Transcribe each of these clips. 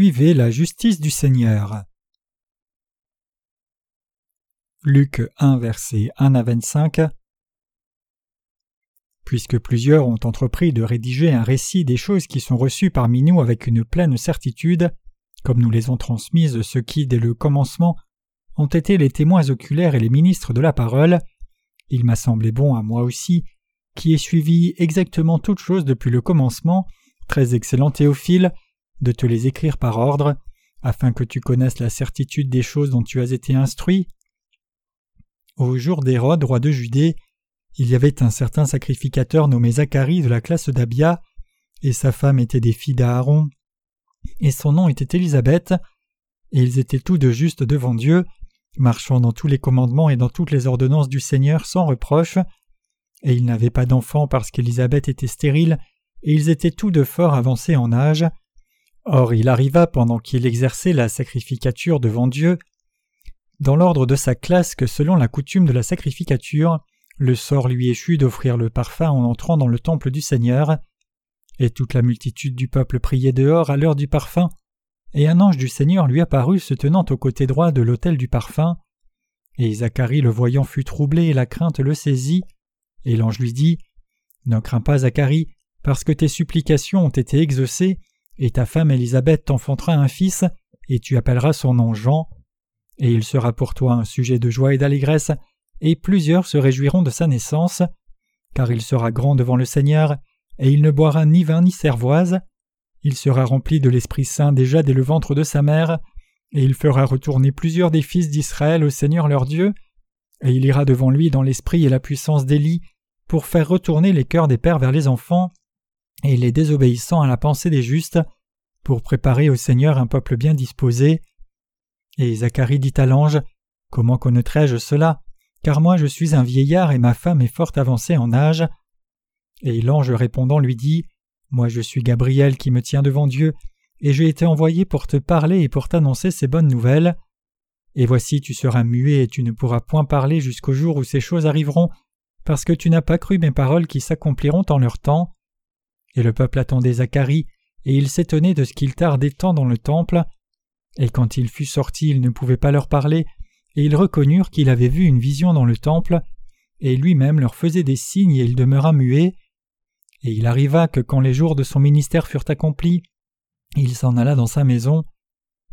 Suivez la justice du Seigneur. Luc 1 verset 1 à 25 Puisque plusieurs ont entrepris de rédiger un récit des choses qui sont reçues parmi nous avec une pleine certitude, comme nous les ont transmises ceux qui, dès le commencement, ont été les témoins oculaires et les ministres de la parole, il m'a semblé bon à moi aussi, qui ai suivi exactement toutes choses depuis le commencement, très excellent Théophile, de te les écrire par ordre, afin que tu connaisses la certitude des choses dont tu as été instruit. Au jour d'Hérode, roi de Judée, il y avait un certain sacrificateur nommé Zacharie de la classe d'Abia, et sa femme était des filles d'Aaron, et son nom était Élisabeth, et ils étaient tous deux justes devant Dieu, marchant dans tous les commandements et dans toutes les ordonnances du Seigneur sans reproche, et ils n'avaient pas d'enfants parce qu'Élisabeth était stérile, et ils étaient tous deux fort avancés en âge. Or il arriva pendant qu'il exerçait la sacrificature devant Dieu, dans l'ordre de sa classe que selon la coutume de la sacrificature, le sort lui échut d'offrir le parfum en entrant dans le temple du Seigneur, et toute la multitude du peuple priait dehors à l'heure du parfum, et un ange du Seigneur lui apparut se tenant au côté droit de l'autel du parfum. Et Zacharie le voyant fut troublé et la crainte le saisit, et l'ange lui dit Ne crains pas, Zacharie, parce que tes supplications ont été exaucées, et ta femme Élisabeth t'enfantera un fils, et tu appelleras son nom Jean, et il sera pour toi un sujet de joie et d'allégresse, et plusieurs se réjouiront de sa naissance, car il sera grand devant le Seigneur, et il ne boira ni vin ni cervoise, il sera rempli de l'Esprit Saint déjà dès le ventre de sa mère, et il fera retourner plusieurs des fils d'Israël au Seigneur leur Dieu, et il ira devant lui dans l'esprit et la puissance d'Élie, pour faire retourner les cœurs des pères vers les enfants, et les désobéissants à la pensée des justes, pour préparer au Seigneur un peuple bien disposé. Et Zacharie dit à l'ange Comment connaîtrai-je cela? Car moi je suis un vieillard et ma femme est fort avancée en âge. Et l'ange répondant lui dit Moi je suis Gabriel qui me tient devant Dieu, et j'ai été envoyé pour te parler et pour t'annoncer ces bonnes nouvelles. Et voici tu seras muet et tu ne pourras point parler jusqu'au jour où ces choses arriveront, parce que tu n'as pas cru mes paroles qui s'accompliront en leur temps. Et le peuple attendait Zacharie, et il s'étonnait de ce qu'il tardait tant dans le temple. Et quand il fut sorti, il ne pouvait pas leur parler, et ils reconnurent qu'il avait vu une vision dans le temple, et lui-même leur faisait des signes et il demeura muet. Et il arriva que quand les jours de son ministère furent accomplis, il s'en alla dans sa maison.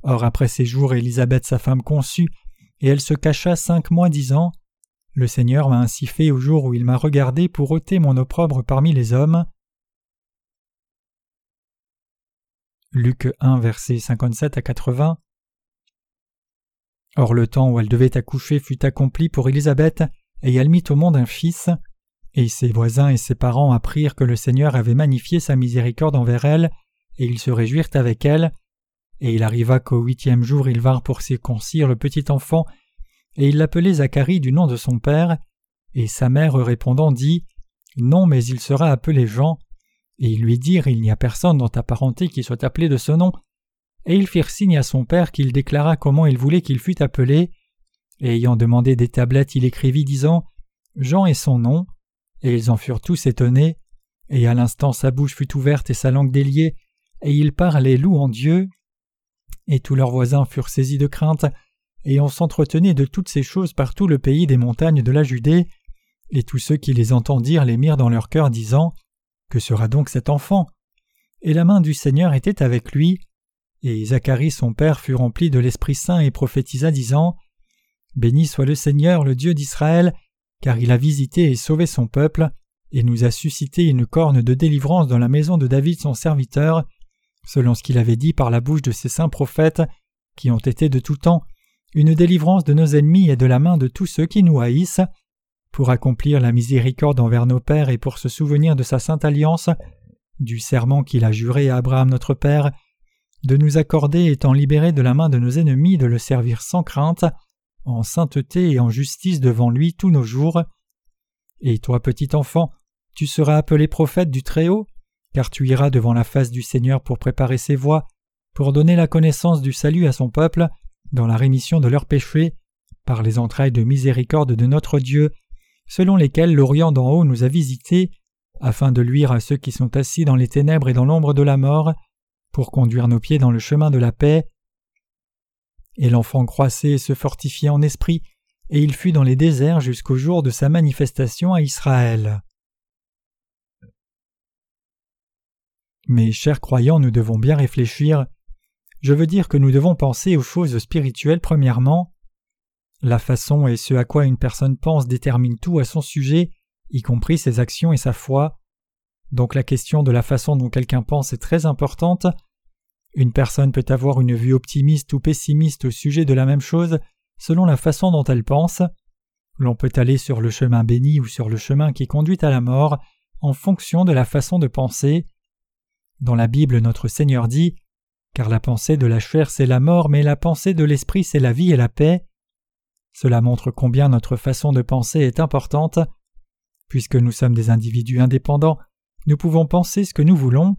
Or après ces jours Élisabeth sa femme conçut, et elle se cacha cinq mois disant Le Seigneur m'a ainsi fait au jour où il m'a regardé pour ôter mon opprobre parmi les hommes. Luc 1 versets 57 à 80 Or le temps où elle devait accoucher fut accompli pour Élisabeth, et elle mit au monde un fils. Et ses voisins et ses parents apprirent que le Seigneur avait magnifié sa miséricorde envers elle, et ils se réjouirent avec elle. Et il arriva qu'au huitième jour ils vinrent pour circoncire le petit enfant, et ils l'appelaient Zacharie du nom de son père, et sa mère répondant dit Non, mais il sera appelé Jean. Et ils lui dirent Il n'y a personne dans ta parenté qui soit appelé de ce nom. Et ils firent signe à son père qu'il déclara comment il voulait qu'il fût appelé. Et ayant demandé des tablettes, il écrivit disant Jean est son nom. Et ils en furent tous étonnés, et à l'instant sa bouche fut ouverte et sa langue déliée, et il parlait louant Dieu. Et tous leurs voisins furent saisis de crainte, et on s'entretenait de toutes ces choses par tout le pays des montagnes de la Judée, et tous ceux qui les entendirent les mirent dans leur cœur, disant Que sera donc cet enfant? Et la main du Seigneur était avec lui, et Zacharie son père fut rempli de l'Esprit Saint et prophétisa, disant Béni soit le Seigneur, le Dieu d'Israël, car il a visité et sauvé son peuple, et nous a suscité une corne de délivrance dans la maison de David son serviteur, selon ce qu'il avait dit par la bouche de ses saints prophètes, qui ont été de tout temps, une délivrance de nos ennemis et de la main de tous ceux qui nous haïssent, pour accomplir la miséricorde envers nos pères et pour se souvenir de sa sainte alliance, du serment qu'il a juré à Abraham notre Père, de nous accorder, étant libérés de la main de nos ennemis, de le servir sans crainte, en sainteté et en justice devant lui tous nos jours. Et toi, petit enfant, tu seras appelé prophète du Très-Haut, car tu iras devant la face du Seigneur pour préparer ses voies, pour donner la connaissance du salut à son peuple, dans la rémission de leurs péchés, par les entrailles de miséricorde de notre Dieu, selon lesquelles l'Orient d'en haut nous a visités, afin de luire à ceux qui sont assis dans les ténèbres et dans l'ombre de la mort, pour conduire nos pieds dans le chemin de la paix. Et l'enfant croissait et se fortifiait en esprit, et il fut dans les déserts jusqu'au jour de sa manifestation à Israël. Mais chers croyants, nous devons bien réfléchir. Je veux dire que nous devons penser aux choses spirituelles premièrement. La façon et ce à quoi une personne pense détermine tout à son sujet, y compris ses actions et sa foi. Donc la question de la façon dont quelqu'un pense est très importante. Une personne peut avoir une vue optimiste ou pessimiste au sujet de la même chose selon la façon dont elle pense. L'on peut aller sur le chemin béni ou sur le chemin qui conduit à la mort en fonction de la façon de penser. Dans la Bible, notre Seigneur dit Car la pensée de la chair c'est la mort, mais la pensée de l'esprit c'est la vie et la paix. Cela montre combien notre façon de penser est importante. Puisque nous sommes des individus indépendants, nous pouvons penser ce que nous voulons,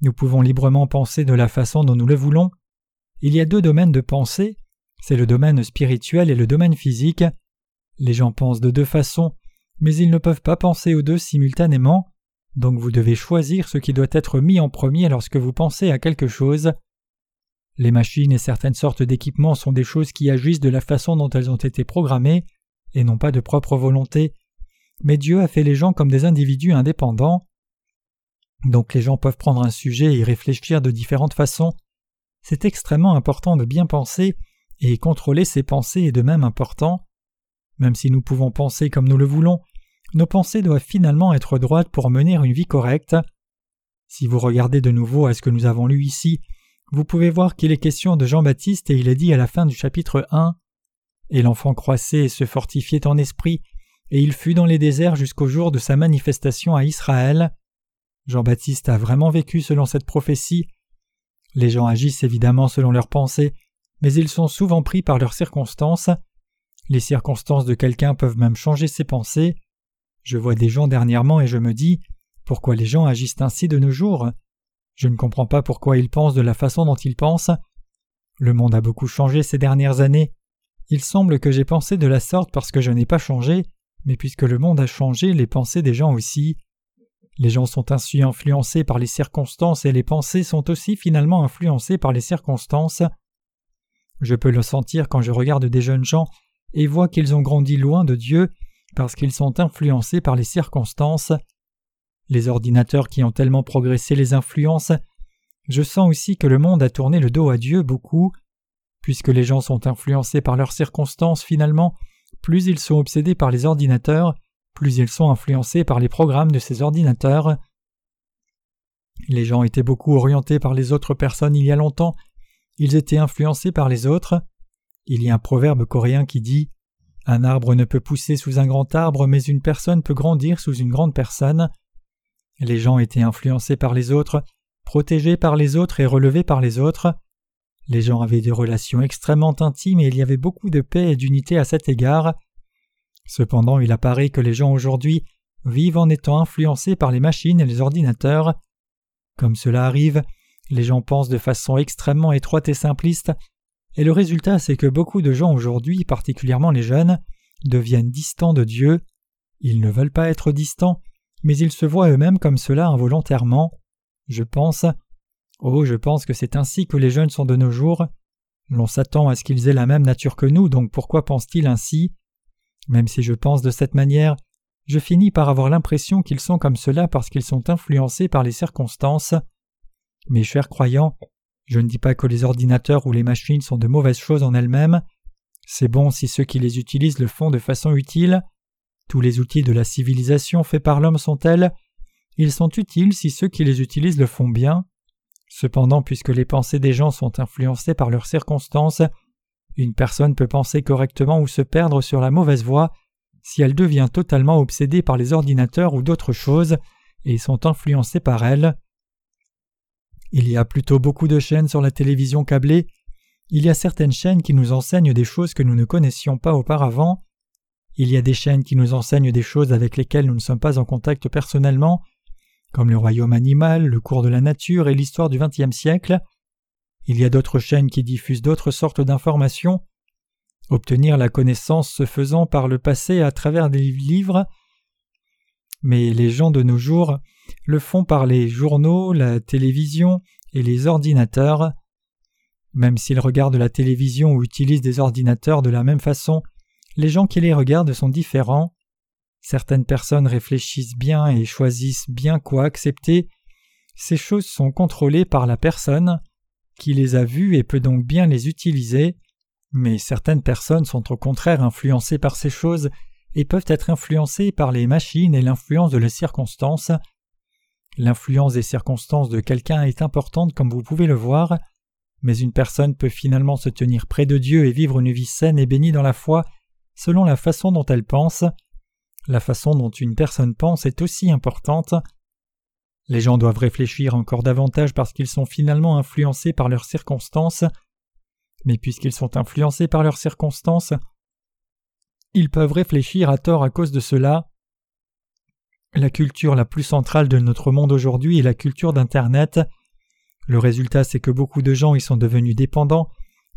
nous pouvons librement penser de la façon dont nous le voulons. Il y a deux domaines de pensée, c'est le domaine spirituel et le domaine physique. Les gens pensent de deux façons, mais ils ne peuvent pas penser aux deux simultanément. Donc vous devez choisir ce qui doit être mis en premier lorsque vous pensez à quelque chose. Les machines et certaines sortes d'équipements sont des choses qui agissent de la façon dont elles ont été programmées, et non pas de propre volonté. Mais Dieu a fait les gens comme des individus indépendants. Donc les gens peuvent prendre un sujet et réfléchir de différentes façons. C'est extrêmement important de bien penser, et contrôler ses pensées est de même important. Même si nous pouvons penser comme nous le voulons, nos pensées doivent finalement être droites pour mener une vie correcte. Si vous regardez de nouveau à ce que nous avons lu ici, vous pouvez voir qu'il est question de Jean-Baptiste et il est dit à la fin du chapitre 1 Et l'enfant croissait et se fortifiait en esprit, et il fut dans les déserts jusqu'au jour de sa manifestation à Israël. Jean-Baptiste a vraiment vécu selon cette prophétie. Les gens agissent évidemment selon leurs pensées, mais ils sont souvent pris par leurs circonstances. Les circonstances de quelqu'un peuvent même changer ses pensées. Je vois des gens dernièrement et je me dis pourquoi les gens agissent ainsi de nos jours? Je ne comprends pas pourquoi ils pensent de la façon dont ils pensent. Le monde a beaucoup changé ces dernières années. Il semble que j'ai pensé de la sorte parce que je n'ai pas changé, mais puisque le monde a changé, les pensées des gens aussi. Les gens sont ainsi influencés par les circonstances et les pensées sont aussi finalement influencées par les circonstances. Je peux le sentir quand je regarde des jeunes gens et vois qu'ils ont grandi loin de Dieu parce qu'ils sont influencés par les circonstances. Les ordinateurs qui ont tellement progressé les influencent. Je sens aussi que le monde a tourné le dos à Dieu beaucoup. Puisque les gens sont influencés par leurs circonstances, finalement, plus ils sont obsédés par les ordinateurs, plus ils sont influencés par les programmes de ces ordinateurs. Les gens étaient beaucoup orientés par les autres personnes il y a longtemps, ils étaient influencés par les autres. Il y a un proverbe coréen qui dit un arbre ne peut pousser sous un grand arbre, mais une personne peut grandir sous une grande personne. Les gens étaient influencés par les autres, protégés par les autres et relevés par les autres. Les gens avaient des relations extrêmement intimes et il y avait beaucoup de paix et d'unité à cet égard. Cependant, il apparaît que les gens aujourd'hui vivent en étant influencés par les machines et les ordinateurs. Comme cela arrive, les gens pensent de façon extrêmement étroite et simpliste, et le résultat c'est que beaucoup de gens aujourd'hui, particulièrement les jeunes, deviennent distants de Dieu. Ils ne veulent pas être distants, mais ils se voient eux-mêmes comme cela involontairement. Je pense. Oh, je pense que c'est ainsi que les jeunes sont de nos jours. L'on s'attend à ce qu'ils aient la même nature que nous, donc pourquoi pensent-ils ainsi? Même si je pense de cette manière, je finis par avoir l'impression qu'ils sont comme cela parce qu'ils sont influencés par les circonstances. Mes chers croyants, je ne dis pas que les ordinateurs ou les machines sont de mauvaises choses en elles-mêmes. C'est bon si ceux qui les utilisent le font de façon utile. Tous les outils de la civilisation faits par l'homme sont tels. Ils sont utiles si ceux qui les utilisent le font bien. Cependant, puisque les pensées des gens sont influencées par leurs circonstances, une personne peut penser correctement ou se perdre sur la mauvaise voie si elle devient totalement obsédée par les ordinateurs ou d'autres choses et sont influencées par elles. Il y a plutôt beaucoup de chaînes sur la télévision câblée. Il y a certaines chaînes qui nous enseignent des choses que nous ne connaissions pas auparavant. Il y a des chaînes qui nous enseignent des choses avec lesquelles nous ne sommes pas en contact personnellement, comme le royaume animal, le cours de la nature et l'histoire du XXe siècle. Il y a d'autres chaînes qui diffusent d'autres sortes d'informations. Obtenir la connaissance se faisant par le passé à travers des livres. Mais les gens de nos jours le font par les journaux, la télévision et les ordinateurs. Même s'ils regardent la télévision ou utilisent des ordinateurs de la même façon, les gens qui les regardent sont différents. Certaines personnes réfléchissent bien et choisissent bien quoi accepter. Ces choses sont contrôlées par la personne qui les a vues et peut donc bien les utiliser. Mais certaines personnes sont au contraire influencées par ces choses et peuvent être influencées par les machines et l'influence de les circonstances. L'influence des circonstances de quelqu'un est importante comme vous pouvez le voir, mais une personne peut finalement se tenir près de Dieu et vivre une vie saine et bénie dans la foi selon la façon dont elle pense. La façon dont une personne pense est aussi importante. Les gens doivent réfléchir encore davantage parce qu'ils sont finalement influencés par leurs circonstances. Mais puisqu'ils sont influencés par leurs circonstances, ils peuvent réfléchir à tort à cause de cela. La culture la plus centrale de notre monde aujourd'hui est la culture d'Internet. Le résultat c'est que beaucoup de gens y sont devenus dépendants,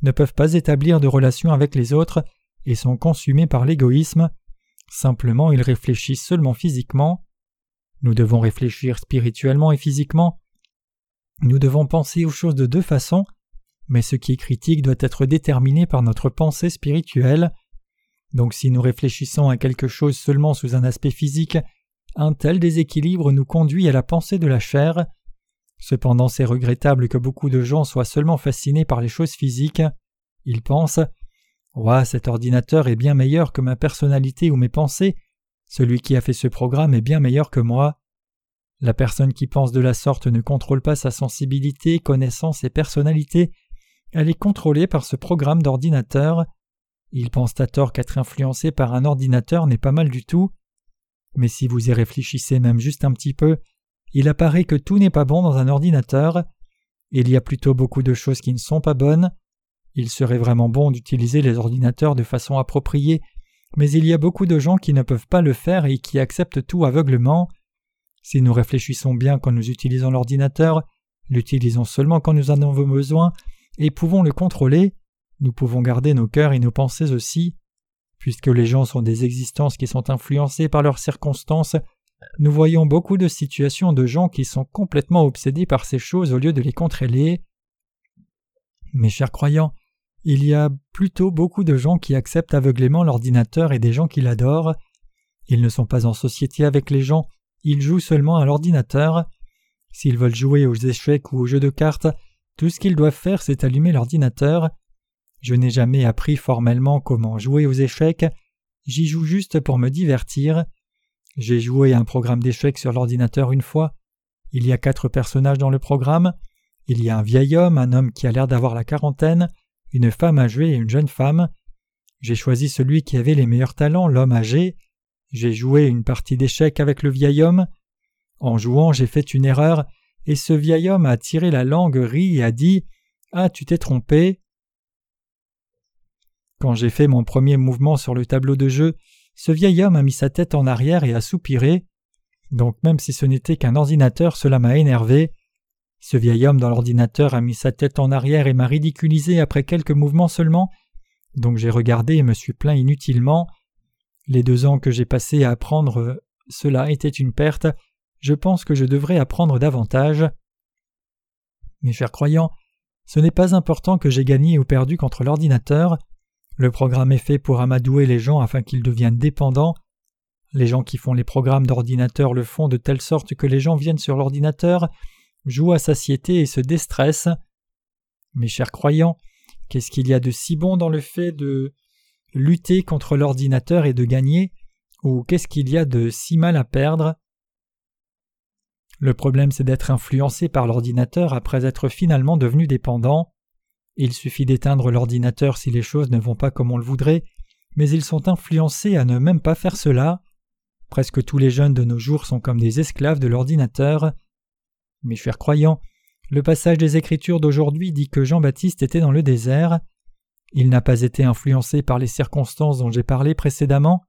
ne peuvent pas établir de relations avec les autres et sont consumés par l'égoïsme. Simplement ils réfléchissent seulement physiquement. Nous devons réfléchir spirituellement et physiquement. Nous devons penser aux choses de deux façons, mais ce qui est critique doit être déterminé par notre pensée spirituelle. Donc si nous réfléchissons à quelque chose seulement sous un aspect physique, un tel déséquilibre nous conduit à la pensée de la chair. Cependant c'est regrettable que beaucoup de gens soient seulement fascinés par les choses physiques. Ils pensent Ouah, cet ordinateur est bien meilleur que ma personnalité ou mes pensées, celui qui a fait ce programme est bien meilleur que moi. La personne qui pense de la sorte ne contrôle pas sa sensibilité, connaissance et personnalité, elle est contrôlée par ce programme d'ordinateur. Ils pensent à tort qu'être influencé par un ordinateur n'est pas mal du tout. Mais si vous y réfléchissez même juste un petit peu, il apparaît que tout n'est pas bon dans un ordinateur. Il y a plutôt beaucoup de choses qui ne sont pas bonnes. Il serait vraiment bon d'utiliser les ordinateurs de façon appropriée, mais il y a beaucoup de gens qui ne peuvent pas le faire et qui acceptent tout aveuglement. Si nous réfléchissons bien quand nous utilisons l'ordinateur, l'utilisons seulement quand nous en avons besoin, et pouvons le contrôler, nous pouvons garder nos cœurs et nos pensées aussi. Puisque les gens sont des existences qui sont influencées par leurs circonstances, nous voyons beaucoup de situations de gens qui sont complètement obsédés par ces choses au lieu de les contrôler. Mes chers croyants, il y a plutôt beaucoup de gens qui acceptent aveuglément l'ordinateur et des gens qui l'adorent. Ils ne sont pas en société avec les gens, ils jouent seulement à l'ordinateur. S'ils veulent jouer aux échecs ou aux jeux de cartes, tout ce qu'ils doivent faire c'est allumer l'ordinateur. Je n'ai jamais appris formellement comment jouer aux échecs, j'y joue juste pour me divertir. J'ai joué un programme d'échecs sur l'ordinateur une fois. Il y a quatre personnages dans le programme. Il y a un vieil homme, un homme qui a l'air d'avoir la quarantaine, une femme âgée et une jeune femme. J'ai choisi celui qui avait les meilleurs talents, l'homme âgé. J'ai joué une partie d'échecs avec le vieil homme. En jouant, j'ai fait une erreur, et ce vieil homme a tiré la langue, ri et a dit Ah, tu t'es trompé. Quand j'ai fait mon premier mouvement sur le tableau de jeu, ce vieil homme a mis sa tête en arrière et a soupiré. Donc même si ce n'était qu'un ordinateur, cela m'a énervé. Ce vieil homme dans l'ordinateur a mis sa tête en arrière et m'a ridiculisé après quelques mouvements seulement, donc j'ai regardé et me suis plaint inutilement. Les deux ans que j'ai passés à apprendre cela étaient une perte, je pense que je devrais apprendre davantage. Mes chers croyants, ce n'est pas important que j'ai gagné ou perdu contre l'ordinateur. Le programme est fait pour amadouer les gens afin qu'ils deviennent dépendants. Les gens qui font les programmes d'ordinateur le font de telle sorte que les gens viennent sur l'ordinateur joue à satiété et se déstresse. Mes chers croyants, qu'est-ce qu'il y a de si bon dans le fait de lutter contre l'ordinateur et de gagner, ou qu'est-ce qu'il y a de si mal à perdre? Le problème c'est d'être influencé par l'ordinateur après être finalement devenu dépendant. Il suffit d'éteindre l'ordinateur si les choses ne vont pas comme on le voudrait, mais ils sont influencés à ne même pas faire cela. Presque tous les jeunes de nos jours sont comme des esclaves de l'ordinateur. Mes chers croyants, le passage des Écritures d'aujourd'hui dit que Jean-Baptiste était dans le désert. Il n'a pas été influencé par les circonstances dont j'ai parlé précédemment.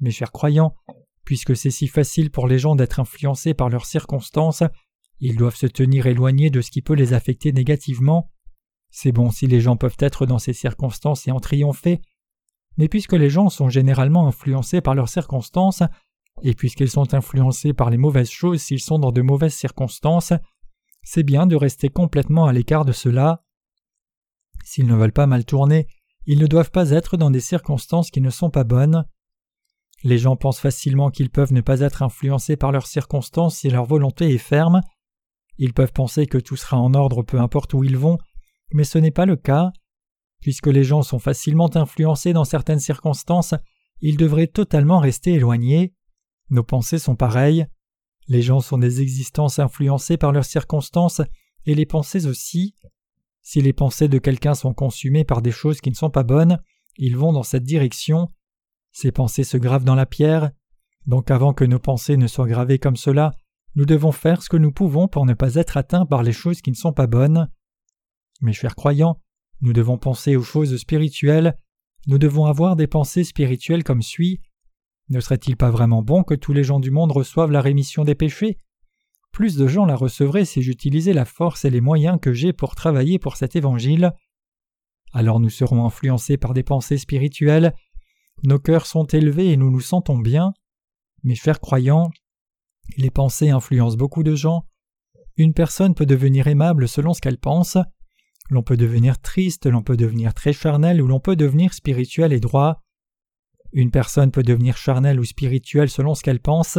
Mes chers croyants, puisque c'est si facile pour les gens d'être influencés par leurs circonstances, ils doivent se tenir éloignés de ce qui peut les affecter négativement. C'est bon si les gens peuvent être dans ces circonstances et en triompher, mais puisque les gens sont généralement influencés par leurs circonstances, et puisqu'ils sont influencés par les mauvaises choses s'ils sont dans de mauvaises circonstances, c'est bien de rester complètement à l'écart de cela. S'ils ne veulent pas mal tourner, ils ne doivent pas être dans des circonstances qui ne sont pas bonnes. Les gens pensent facilement qu'ils peuvent ne pas être influencés par leurs circonstances si leur volonté est ferme. Ils peuvent penser que tout sera en ordre peu importe où ils vont, mais ce n'est pas le cas. Puisque les gens sont facilement influencés dans certaines circonstances, ils devraient totalement rester éloignés. Nos pensées sont pareilles. Les gens sont des existences influencées par leurs circonstances, et les pensées aussi. Si les pensées de quelqu'un sont consumées par des choses qui ne sont pas bonnes, ils vont dans cette direction. Ces pensées se gravent dans la pierre. Donc avant que nos pensées ne soient gravées comme cela, nous devons faire ce que nous pouvons pour ne pas être atteints par les choses qui ne sont pas bonnes. Mes chers croyants, nous devons penser aux choses spirituelles, nous devons avoir des pensées spirituelles comme suit. Ne serait-il pas vraiment bon que tous les gens du monde reçoivent la rémission des péchés? Plus de gens la recevraient si j'utilisais la force et les moyens que j'ai pour travailler pour cet évangile. Alors nous serons influencés par des pensées spirituelles, nos cœurs sont élevés et nous nous sentons bien. Mes chers croyants, les pensées influencent beaucoup de gens. Une personne peut devenir aimable selon ce qu'elle pense. L'on peut devenir triste, l'on peut devenir très charnel ou l'on peut devenir spirituel et droit. Une personne peut devenir charnelle ou spirituelle selon ce qu'elle pense.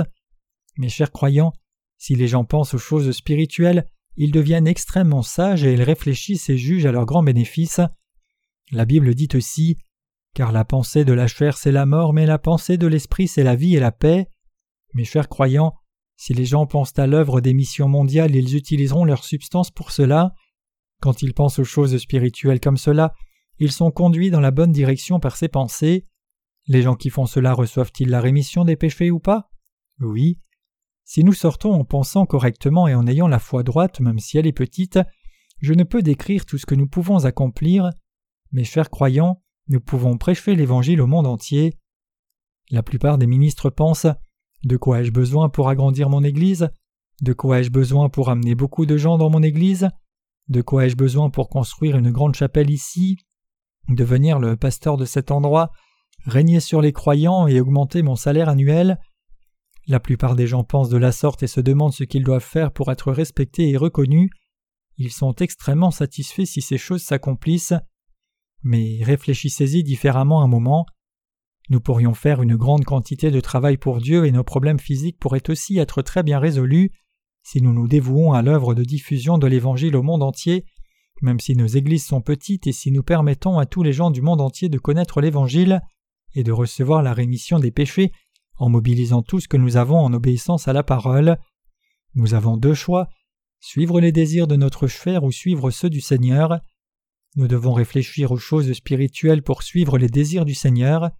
Mes chers croyants, si les gens pensent aux choses spirituelles, ils deviennent extrêmement sages et ils réfléchissent et jugent à leur grand bénéfice. La Bible dit aussi Car la pensée de la chair c'est la mort, mais la pensée de l'esprit c'est la vie et la paix. Mes chers croyants, si les gens pensent à l'œuvre des missions mondiales, ils utiliseront leur substance pour cela. Quand ils pensent aux choses spirituelles comme cela, ils sont conduits dans la bonne direction par ces pensées. Les gens qui font cela reçoivent-ils la rémission des péchés ou pas? Oui. Si nous sortons en pensant correctement et en ayant la foi droite, même si elle est petite, je ne peux décrire tout ce que nous pouvons accomplir. Mes chers croyants, nous pouvons prêcher l'Évangile au monde entier. La plupart des ministres pensent De quoi ai-je besoin pour agrandir mon Église? De quoi ai-je besoin pour amener beaucoup de gens dans mon Église? De quoi ai-je besoin pour construire une grande chapelle ici? Devenir le pasteur de cet endroit Régner sur les croyants et augmenter mon salaire annuel La plupart des gens pensent de la sorte et se demandent ce qu'ils doivent faire pour être respectés et reconnus. Ils sont extrêmement satisfaits si ces choses s'accomplissent. Mais réfléchissez-y différemment un moment. Nous pourrions faire une grande quantité de travail pour Dieu et nos problèmes physiques pourraient aussi être très bien résolus si nous nous dévouons à l'œuvre de diffusion de l'Évangile au monde entier, même si nos églises sont petites et si nous permettons à tous les gens du monde entier de connaître l'Évangile et de recevoir la rémission des péchés en mobilisant tout ce que nous avons en obéissance à la parole, nous avons deux choix suivre les désirs de notre chair ou suivre ceux du Seigneur. Nous devons réfléchir aux choses spirituelles pour suivre les désirs du Seigneur.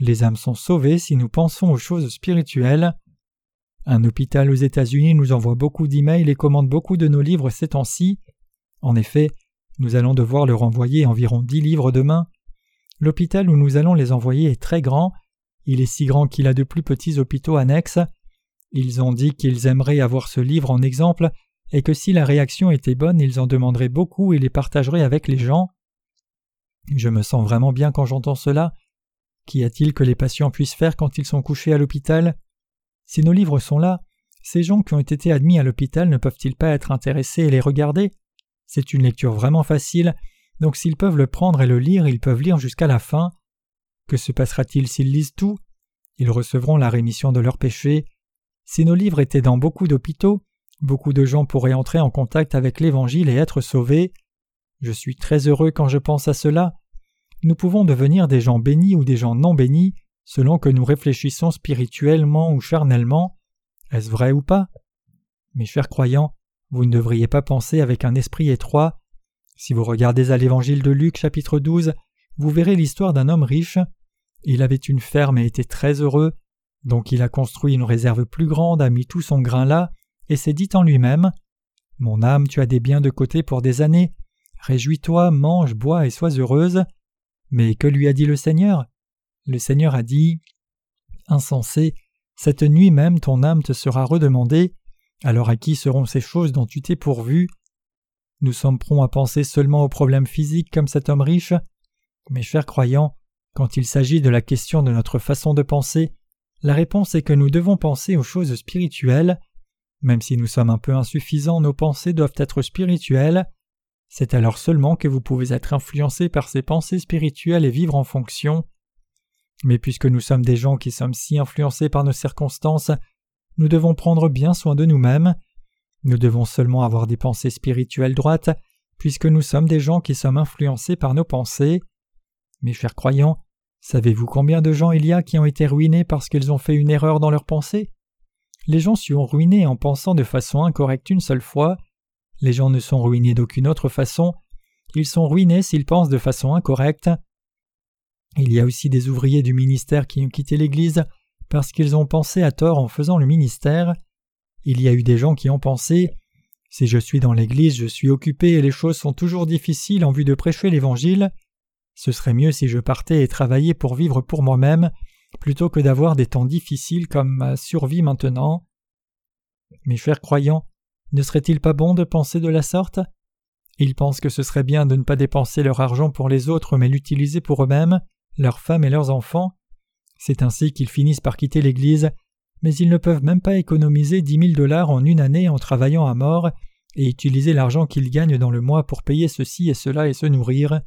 Les âmes sont sauvées si nous pensons aux choses spirituelles. Un hôpital aux États-Unis nous envoie beaucoup d'emails et commande beaucoup de nos livres ces temps-ci. En effet, nous allons devoir leur envoyer environ dix livres demain. L'hôpital où nous allons les envoyer est très grand. Il est si grand qu'il a de plus petits hôpitaux annexes. Ils ont dit qu'ils aimeraient avoir ce livre en exemple et que si la réaction était bonne, ils en demanderaient beaucoup et les partageraient avec les gens. Je me sens vraiment bien quand j'entends cela. Qu'y a-t-il que les patients puissent faire quand ils sont couchés à l'hôpital? Si nos livres sont là, ces gens qui ont été admis à l'hôpital ne peuvent-ils pas être intéressés et les regarder? C'est une lecture vraiment facile, donc s'ils peuvent le prendre et le lire, ils peuvent lire jusqu'à la fin. Que se passera-t-il s'ils lisent tout? Ils recevront la rémission de leurs péchés. Si nos livres étaient dans beaucoup d'hôpitaux, beaucoup de gens pourraient entrer en contact avec l'Évangile et être sauvés. Je suis très heureux quand je pense à cela. Nous pouvons devenir des gens bénis ou des gens non bénis selon que nous réfléchissons spirituellement ou charnellement. Est-ce vrai ou pas? Mes chers croyants, vous ne devriez pas penser avec un esprit étroit. Si vous regardez à l'évangile de Luc chapitre 12, vous verrez l'histoire d'un homme riche. Il avait une ferme et était très heureux, donc il a construit une réserve plus grande, a mis tout son grain là, et s'est dit en lui-même Mon âme, tu as des biens de côté pour des années. Réjouis-toi, mange, bois et sois heureuse. Mais que lui a dit le Seigneur? Le Seigneur a dit Insensé, cette nuit même ton âme te sera redemandée, alors à qui seront ces choses dont tu t'es pourvu? Nous sommes prompts à penser seulement aux problèmes physiques comme cet homme riche. Mes chers croyants, quand il s'agit de la question de notre façon de penser, la réponse est que nous devons penser aux choses spirituelles. Même si nous sommes un peu insuffisants, nos pensées doivent être spirituelles. C'est alors seulement que vous pouvez être influencé par ces pensées spirituelles et vivre en fonction. Mais puisque nous sommes des gens qui sommes si influencés par nos circonstances, nous devons prendre bien soin de nous-mêmes. Nous devons seulement avoir des pensées spirituelles droites, puisque nous sommes des gens qui sommes influencés par nos pensées. Mes chers croyants, savez-vous combien de gens il y a qui ont été ruinés parce qu'ils ont fait une erreur dans leurs pensées? Les gens s'y ont ruinés en pensant de façon incorrecte une seule fois. Les gens ne sont ruinés d'aucune autre façon. Ils sont ruinés s'ils pensent de façon incorrecte. Il y a aussi des ouvriers du ministère qui ont quitté l'Église parce qu'ils ont pensé à tort en faisant le ministère. Il y a eu des gens qui ont pensé Si je suis dans l'Église, je suis occupé et les choses sont toujours difficiles en vue de prêcher l'Évangile. Ce serait mieux si je partais et travaillais pour vivre pour moi-même, plutôt que d'avoir des temps difficiles comme ma survie maintenant. Mes chers croyants, ne serait-il pas bon de penser de la sorte? Ils pensent que ce serait bien de ne pas dépenser leur argent pour les autres mais l'utiliser pour eux-mêmes leurs femmes et leurs enfants. C'est ainsi qu'ils finissent par quitter l'Église, mais ils ne peuvent même pas économiser dix mille dollars en une année en travaillant à mort et utiliser l'argent qu'ils gagnent dans le mois pour payer ceci et cela et se nourrir.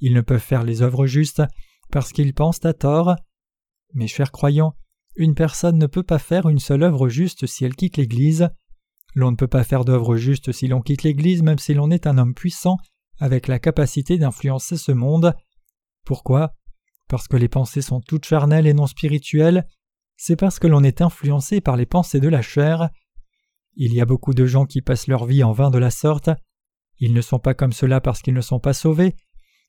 Ils ne peuvent faire les œuvres justes parce qu'ils pensent à tort. Mes chers croyants, une personne ne peut pas faire une seule œuvre juste si elle quitte l'Église. L'on ne peut pas faire d'œuvre juste si l'on quitte l'Église même si l'on est un homme puissant avec la capacité d'influencer ce monde. Pourquoi? Parce que les pensées sont toutes charnelles et non spirituelles. C'est parce que l'on est influencé par les pensées de la chair. Il y a beaucoup de gens qui passent leur vie en vain de la sorte. Ils ne sont pas comme cela parce qu'ils ne sont pas sauvés.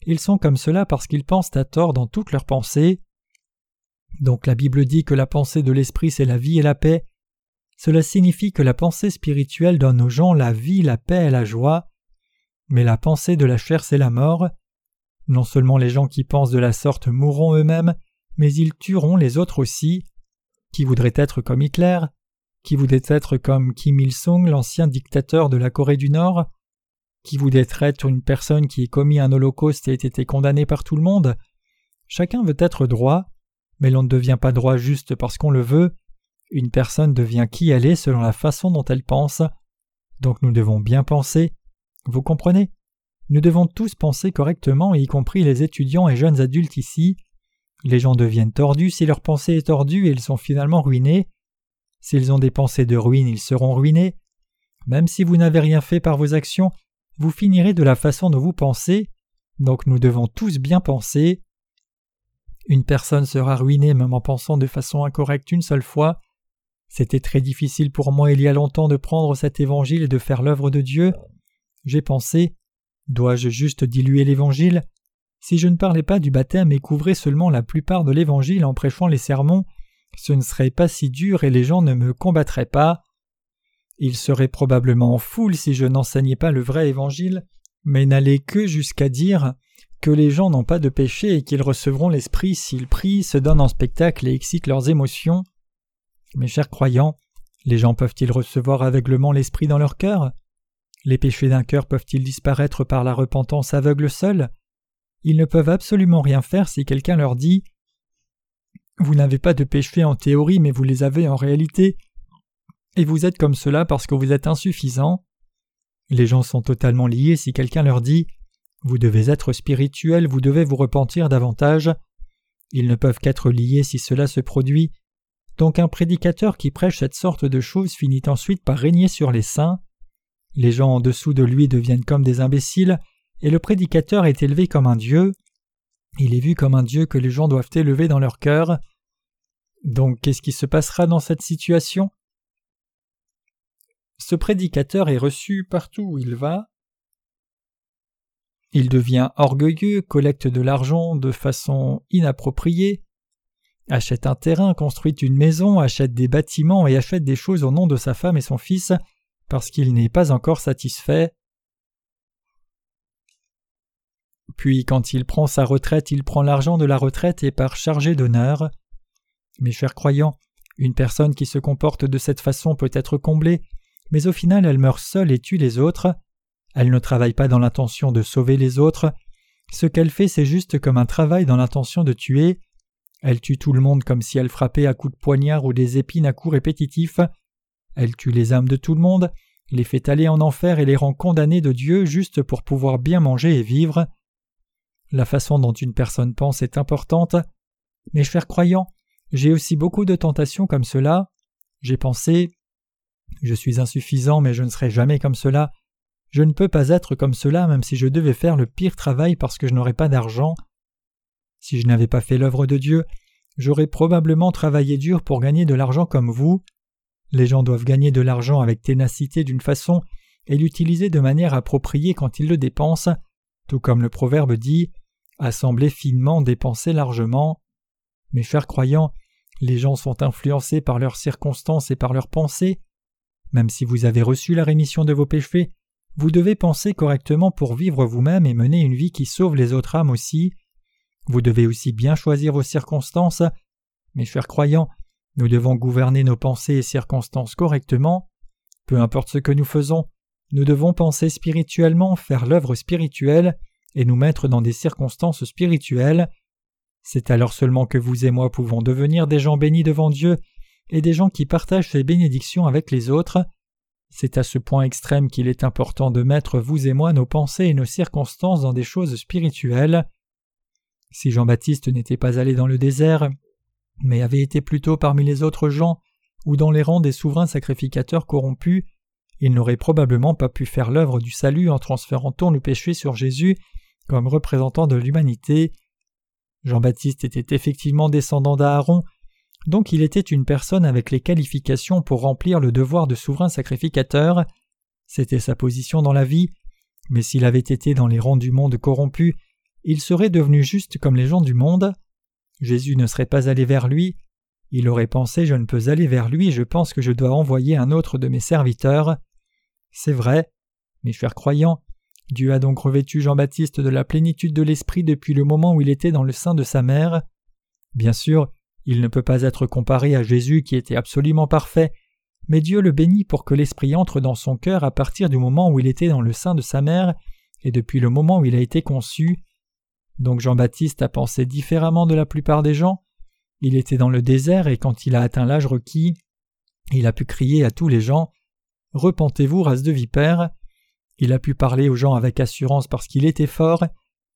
Ils sont comme cela parce qu'ils pensent à tort dans toutes leurs pensées. Donc la Bible dit que la pensée de l'esprit c'est la vie et la paix. Cela signifie que la pensée spirituelle donne aux gens la vie, la paix et la joie. Mais la pensée de la chair c'est la mort. Non seulement les gens qui pensent de la sorte mourront eux-mêmes, mais ils tueront les autres aussi. Qui voudrait être comme Hitler Qui voudrait être comme Kim Il-sung, l'ancien dictateur de la Corée du Nord Qui voudrait être une personne qui a commis un holocauste et a été condamnée par tout le monde Chacun veut être droit, mais l'on ne devient pas droit juste parce qu'on le veut. Une personne devient qui elle est selon la façon dont elle pense. Donc nous devons bien penser. Vous comprenez? Nous devons tous penser correctement, y compris les étudiants et jeunes adultes ici. Les gens deviennent tordus si leur pensée est tordue et ils sont finalement ruinés. S'ils ont des pensées de ruine, ils seront ruinés. Même si vous n'avez rien fait par vos actions, vous finirez de la façon dont vous pensez, donc nous devons tous bien penser. Une personne sera ruinée même en pensant de façon incorrecte une seule fois. C'était très difficile pour moi il y a longtemps de prendre cet évangile et de faire l'œuvre de Dieu. J'ai pensé Dois-je juste diluer l'Évangile? Si je ne parlais pas du baptême et couvrais seulement la plupart de l'Évangile en prêchant les sermons, ce ne serait pas si dur et les gens ne me combattraient pas. Ils seraient probablement en foule si je n'enseignais pas le vrai Évangile, mais n'allais que jusqu'à dire que les gens n'ont pas de péché et qu'ils recevront l'Esprit s'ils prient, se donnent en spectacle et excitent leurs émotions. Mes chers croyants, les gens peuvent-ils recevoir aveuglement l'Esprit dans leur cœur? Les péchés d'un cœur peuvent-ils disparaître par la repentance aveugle seule? Ils ne peuvent absolument rien faire si quelqu'un leur dit Vous n'avez pas de péchés en théorie, mais vous les avez en réalité, et vous êtes comme cela parce que vous êtes insuffisant. Les gens sont totalement liés si quelqu'un leur dit Vous devez être spirituel, vous devez vous repentir davantage. Ils ne peuvent qu'être liés si cela se produit. Donc un prédicateur qui prêche cette sorte de choses finit ensuite par régner sur les saints. Les gens en dessous de lui deviennent comme des imbéciles, et le prédicateur est élevé comme un Dieu. Il est vu comme un Dieu que les gens doivent élever dans leur cœur. Donc qu'est-ce qui se passera dans cette situation? Ce prédicateur est reçu partout où il va. Il devient orgueilleux, collecte de l'argent de façon inappropriée, achète un terrain, construit une maison, achète des bâtiments et achète des choses au nom de sa femme et son fils parce qu'il n'est pas encore satisfait. Puis quand il prend sa retraite, il prend l'argent de la retraite et part chargé d'honneur. Mes chers croyants, une personne qui se comporte de cette façon peut être comblée, mais au final elle meurt seule et tue les autres. Elle ne travaille pas dans l'intention de sauver les autres. Ce qu'elle fait, c'est juste comme un travail dans l'intention de tuer. Elle tue tout le monde comme si elle frappait à coups de poignard ou des épines à coups répétitifs. Elle tue les âmes de tout le monde, les fait aller en enfer et les rend condamnés de Dieu juste pour pouvoir bien manger et vivre. La façon dont une personne pense est importante. Mes chers croyants, j'ai aussi beaucoup de tentations comme cela. J'ai pensé Je suis insuffisant, mais je ne serai jamais comme cela. Je ne peux pas être comme cela même si je devais faire le pire travail parce que je n'aurais pas d'argent. Si je n'avais pas fait l'œuvre de Dieu, j'aurais probablement travaillé dur pour gagner de l'argent comme vous. Les gens doivent gagner de l'argent avec ténacité d'une façon et l'utiliser de manière appropriée quand ils le dépensent, tout comme le proverbe dit Assembler finement, dépenser largement. Mes chers croyants, les gens sont influencés par leurs circonstances et par leurs pensées. Même si vous avez reçu la rémission de vos péchés, vous devez penser correctement pour vivre vous-même et mener une vie qui sauve les autres âmes aussi. Vous devez aussi bien choisir vos circonstances. Mes chers croyants, nous devons gouverner nos pensées et circonstances correctement. Peu importe ce que nous faisons, nous devons penser spirituellement, faire l'œuvre spirituelle et nous mettre dans des circonstances spirituelles. C'est alors seulement que vous et moi pouvons devenir des gens bénis devant Dieu et des gens qui partagent ses bénédictions avec les autres. C'est à ce point extrême qu'il est important de mettre vous et moi nos pensées et nos circonstances dans des choses spirituelles. Si Jean-Baptiste n'était pas allé dans le désert, mais avait été plutôt parmi les autres gens ou dans les rangs des souverains sacrificateurs corrompus, il n'aurait probablement pas pu faire l'œuvre du salut en transférant tout le péché sur Jésus comme représentant de l'humanité. Jean-Baptiste était effectivement descendant d'Aaron, donc il était une personne avec les qualifications pour remplir le devoir de souverain sacrificateur. C'était sa position dans la vie, mais s'il avait été dans les rangs du monde corrompu, il serait devenu juste comme les gens du monde. Jésus ne serait pas allé vers lui. Il aurait pensé Je ne peux aller vers lui, je pense que je dois envoyer un autre de mes serviteurs. C'est vrai. Mes chers croyants, Dieu a donc revêtu Jean-Baptiste de la plénitude de l'Esprit depuis le moment où il était dans le sein de sa mère. Bien sûr, il ne peut pas être comparé à Jésus qui était absolument parfait, mais Dieu le bénit pour que l'Esprit entre dans son cœur à partir du moment où il était dans le sein de sa mère et depuis le moment où il a été conçu. Donc Jean-Baptiste a pensé différemment de la plupart des gens. Il était dans le désert et quand il a atteint l'âge requis, il a pu crier à tous les gens Repentez-vous, race de vipères. Il a pu parler aux gens avec assurance parce qu'il était fort.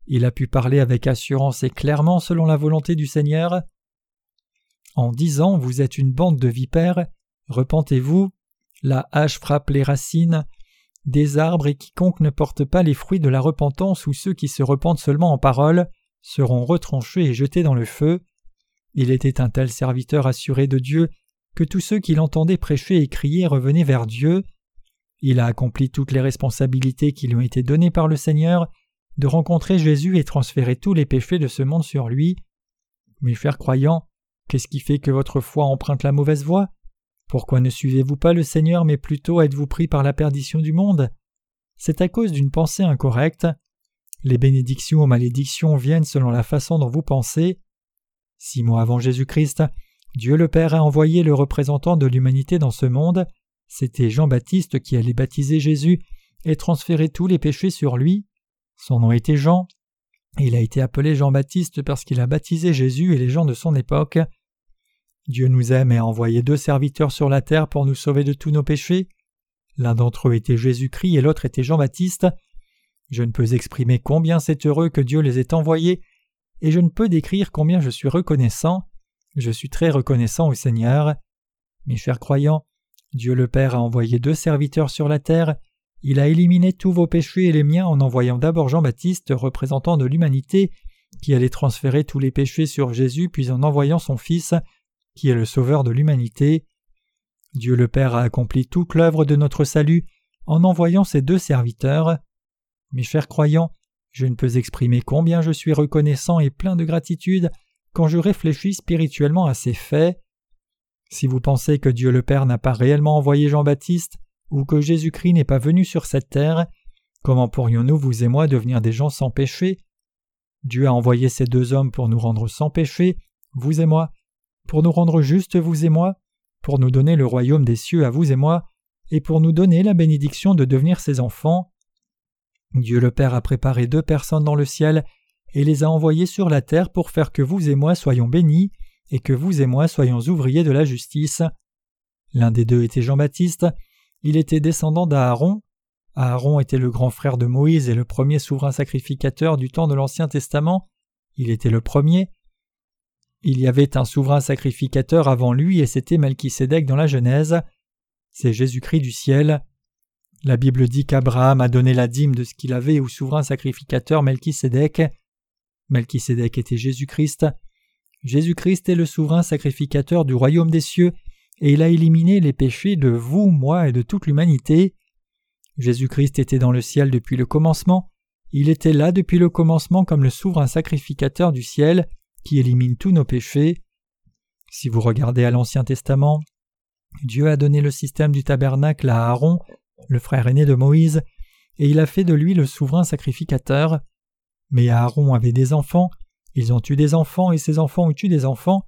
Il a pu parler avec assurance et clairement selon la volonté du Seigneur. En disant Vous êtes une bande de vipères, repentez-vous. La hache frappe les racines des arbres et quiconque ne porte pas les fruits de la repentance ou ceux qui se repentent seulement en parole seront retranchés et jetés dans le feu. Il était un tel serviteur assuré de Dieu que tous ceux qui l'entendaient prêcher et crier revenaient vers Dieu. Il a accompli toutes les responsabilités qui lui ont été données par le Seigneur de rencontrer Jésus et transférer tous les péchés de ce monde sur lui. Mes chers croyants, qu'est-ce qui fait que votre foi emprunte la mauvaise voie? Pourquoi ne suivez-vous pas le Seigneur, mais plutôt êtes-vous pris par la perdition du monde? C'est à cause d'une pensée incorrecte. Les bénédictions ou malédictions viennent selon la façon dont vous pensez. Six mois avant Jésus-Christ, Dieu le Père a envoyé le représentant de l'humanité dans ce monde. C'était Jean-Baptiste qui allait baptiser Jésus et transférer tous les péchés sur lui. Son nom était Jean. Il a été appelé Jean-Baptiste parce qu'il a baptisé Jésus et les gens de son époque. Dieu nous aime et a envoyé deux serviteurs sur la terre pour nous sauver de tous nos péchés. L'un d'entre eux était Jésus-Christ et l'autre était Jean-Baptiste. Je ne peux exprimer combien c'est heureux que Dieu les ait envoyés, et je ne peux décrire combien je suis reconnaissant. Je suis très reconnaissant au Seigneur. Mes chers croyants, Dieu le Père a envoyé deux serviteurs sur la terre, il a éliminé tous vos péchés et les miens en envoyant d'abord Jean-Baptiste, représentant de l'humanité, qui allait transférer tous les péchés sur Jésus, puis en envoyant son Fils, qui est le Sauveur de l'humanité. Dieu le Père a accompli toute l'œuvre de notre salut en envoyant ses deux serviteurs. Mes chers croyants, je ne peux exprimer combien je suis reconnaissant et plein de gratitude quand je réfléchis spirituellement à ces faits. Si vous pensez que Dieu le Père n'a pas réellement envoyé Jean-Baptiste, ou que Jésus-Christ n'est pas venu sur cette terre, comment pourrions-nous, vous et moi, devenir des gens sans péché? Dieu a envoyé ces deux hommes pour nous rendre sans péché, vous et moi, pour nous rendre justes, vous et moi, pour nous donner le royaume des cieux à vous et moi, et pour nous donner la bénédiction de devenir ses enfants. Dieu le Père a préparé deux personnes dans le ciel et les a envoyées sur la terre pour faire que vous et moi soyons bénis et que vous et moi soyons ouvriers de la justice. L'un des deux était Jean-Baptiste, il était descendant d'Aaron. Aaron était le grand frère de Moïse et le premier souverain sacrificateur du temps de l'Ancien Testament. Il était le premier. Il y avait un souverain sacrificateur avant lui et c'était Melchisédek dans la Genèse. C'est Jésus-Christ du ciel. La Bible dit qu'Abraham a donné la dîme de ce qu'il avait au souverain sacrificateur Melchisédek. Melchisédek était Jésus-Christ. Jésus-Christ est le souverain sacrificateur du royaume des cieux, et il a éliminé les péchés de vous, moi et de toute l'humanité. Jésus-Christ était dans le ciel depuis le commencement, il était là depuis le commencement comme le souverain sacrificateur du ciel qui élimine tous nos péchés. Si vous regardez à l'Ancien Testament, Dieu a donné le système du tabernacle à Aaron, le frère aîné de Moïse, et il a fait de lui le souverain sacrificateur. Mais Aaron avait des enfants, ils ont eu des enfants et ces enfants ont eu des enfants,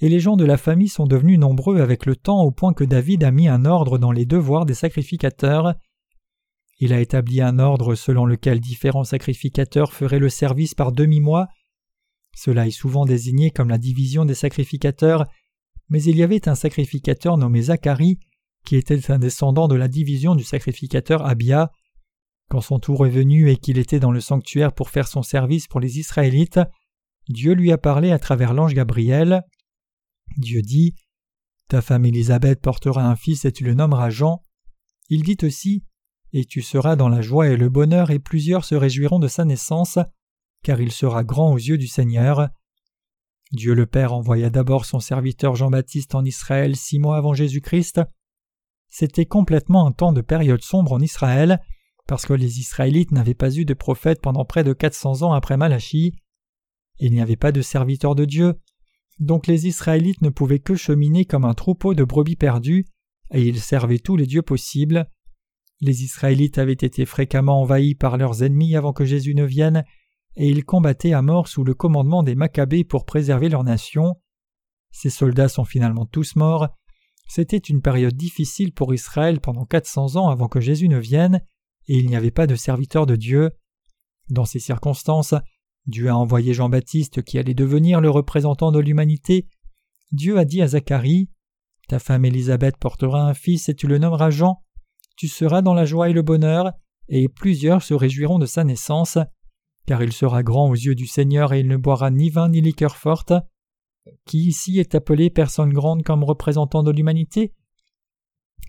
et les gens de la famille sont devenus nombreux avec le temps au point que David a mis un ordre dans les devoirs des sacrificateurs. Il a établi un ordre selon lequel différents sacrificateurs feraient le service par demi-mois. Cela est souvent désigné comme la division des sacrificateurs, mais il y avait un sacrificateur nommé Zacharie qui était un descendant de la division du sacrificateur Abia. Quand son tour est venu et qu'il était dans le sanctuaire pour faire son service pour les Israélites, Dieu lui a parlé à travers l'ange Gabriel. Dieu dit Ta femme Élisabeth portera un fils et tu le nommeras Jean. Il dit aussi Et tu seras dans la joie et le bonheur, et plusieurs se réjouiront de sa naissance, car il sera grand aux yeux du Seigneur. Dieu le Père envoya d'abord son serviteur Jean-Baptiste en Israël six mois avant Jésus-Christ. C'était complètement un temps de période sombre en Israël, parce que les Israélites n'avaient pas eu de prophète pendant près de quatre cents ans après Malachie. Il n'y avait pas de serviteur de Dieu, donc les Israélites ne pouvaient que cheminer comme un troupeau de brebis perdues, et ils servaient tous les dieux possibles. Les Israélites avaient été fréquemment envahis par leurs ennemis avant que Jésus ne vienne, et ils combattaient à mort sous le commandement des Maccabées pour préserver leur nation. Ces soldats sont finalement tous morts. C'était une période difficile pour Israël pendant quatre cents ans avant que Jésus ne vienne, et il n'y avait pas de serviteur de Dieu. Dans ces circonstances, Dieu a envoyé Jean-Baptiste qui allait devenir le représentant de l'humanité. Dieu a dit à Zacharie Ta femme Élisabeth portera un fils et tu le nommeras Jean. Tu seras dans la joie et le bonheur, et plusieurs se réjouiront de sa naissance, car il sera grand aux yeux du Seigneur et il ne boira ni vin ni liqueur forte. Qui ici est appelé personne grande comme représentant de l'humanité?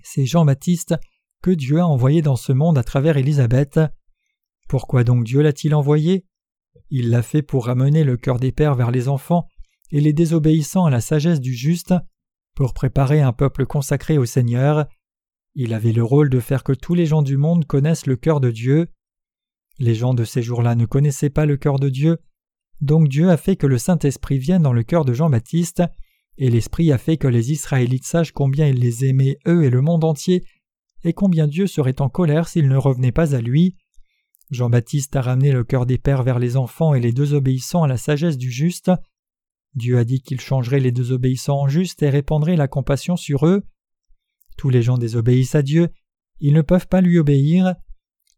C'est Jean-Baptiste que Dieu a envoyé dans ce monde à travers Élisabeth. Pourquoi donc Dieu l'a-t-il envoyé? Il l'a fait pour ramener le cœur des pères vers les enfants et les désobéissants à la sagesse du juste, pour préparer un peuple consacré au Seigneur. Il avait le rôle de faire que tous les gens du monde connaissent le cœur de Dieu. Les gens de ces jours-là ne connaissaient pas le cœur de Dieu, donc Dieu a fait que le Saint-Esprit vienne dans le cœur de Jean-Baptiste, et l'Esprit a fait que les Israélites sachent combien il les aimait eux et le monde entier, et combien Dieu serait en colère s'ils ne revenaient pas à lui? Jean-Baptiste a ramené le cœur des pères vers les enfants et les désobéissants à la sagesse du juste. Dieu a dit qu'il changerait les désobéissants en justes et répandrait la compassion sur eux. Tous les gens désobéissent à Dieu, ils ne peuvent pas lui obéir.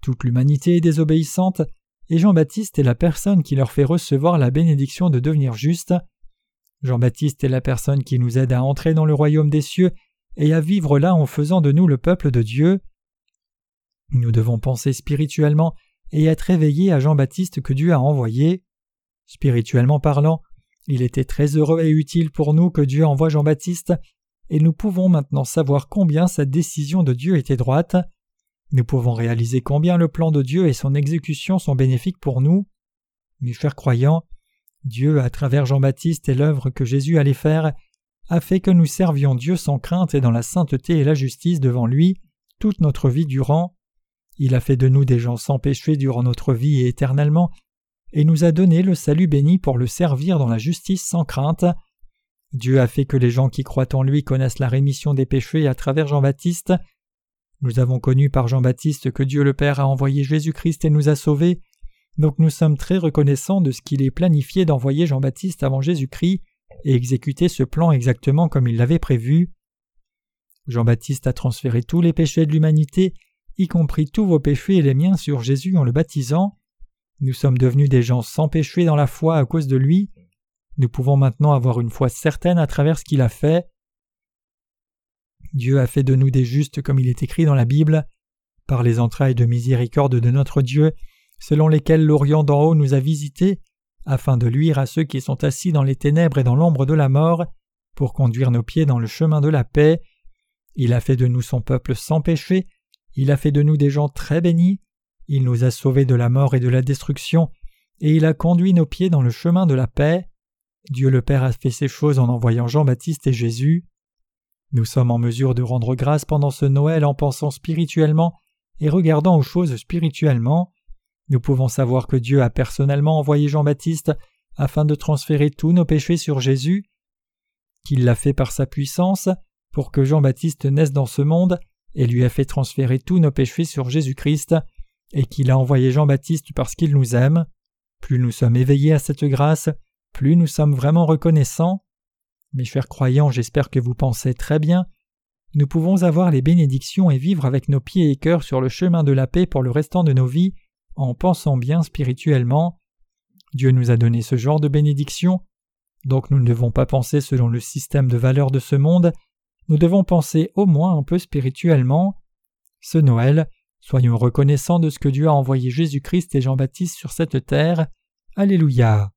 Toute l'humanité est désobéissante, et Jean-Baptiste est la personne qui leur fait recevoir la bénédiction de devenir juste. Jean-Baptiste est la personne qui nous aide à entrer dans le royaume des cieux et à vivre là en faisant de nous le peuple de Dieu. Nous devons penser spirituellement et être éveillé à Jean-Baptiste que Dieu a envoyé. Spirituellement parlant, il était très heureux et utile pour nous que Dieu envoie Jean-Baptiste, et nous pouvons maintenant savoir combien cette décision de Dieu était droite. Nous pouvons réaliser combien le plan de Dieu et son exécution sont bénéfiques pour nous. Mes chers croyants, Dieu, à travers Jean-Baptiste et l'œuvre que Jésus allait faire, a fait que nous servions Dieu sans crainte et dans la sainteté et la justice devant lui toute notre vie durant. Il a fait de nous des gens sans péché durant notre vie et éternellement, et nous a donné le salut béni pour le servir dans la justice sans crainte. Dieu a fait que les gens qui croient en lui connaissent la rémission des péchés à travers Jean-Baptiste. Nous avons connu par Jean-Baptiste que Dieu le Père a envoyé Jésus-Christ et nous a sauvés, donc nous sommes très reconnaissants de ce qu'il est planifié d'envoyer Jean-Baptiste avant Jésus-Christ et exécuter ce plan exactement comme il l'avait prévu. Jean-Baptiste a transféré tous les péchés de l'humanité y compris tous vos péchés et les miens sur Jésus en le baptisant. Nous sommes devenus des gens sans péché dans la foi à cause de lui. Nous pouvons maintenant avoir une foi certaine à travers ce qu'il a fait. Dieu a fait de nous des justes comme il est écrit dans la Bible, par les entrailles de miséricorde de notre Dieu, selon lesquelles l'Orient d'en haut nous a visités, afin de luire à ceux qui sont assis dans les ténèbres et dans l'ombre de la mort, pour conduire nos pieds dans le chemin de la paix. Il a fait de nous son peuple sans péché, il a fait de nous des gens très bénis, il nous a sauvés de la mort et de la destruction, et il a conduit nos pieds dans le chemin de la paix. Dieu le Père a fait ces choses en envoyant Jean-Baptiste et Jésus. Nous sommes en mesure de rendre grâce pendant ce Noël en pensant spirituellement et regardant aux choses spirituellement. Nous pouvons savoir que Dieu a personnellement envoyé Jean-Baptiste afin de transférer tous nos péchés sur Jésus, qu'il l'a fait par sa puissance pour que Jean-Baptiste naisse dans ce monde et lui a fait transférer tous nos péchés sur Jésus-Christ, et qu'il a envoyé Jean-Baptiste parce qu'il nous aime. Plus nous sommes éveillés à cette grâce, plus nous sommes vraiment reconnaissants. Mes chers croyants, j'espère que vous pensez très bien. Nous pouvons avoir les bénédictions et vivre avec nos pieds et cœurs sur le chemin de la paix pour le restant de nos vies en pensant bien spirituellement. Dieu nous a donné ce genre de bénédiction, donc nous ne devons pas penser selon le système de valeurs de ce monde, nous devons penser au moins un peu spirituellement. Ce Noël, soyons reconnaissants de ce que Dieu a envoyé Jésus-Christ et Jean-Baptiste sur cette terre. Alléluia.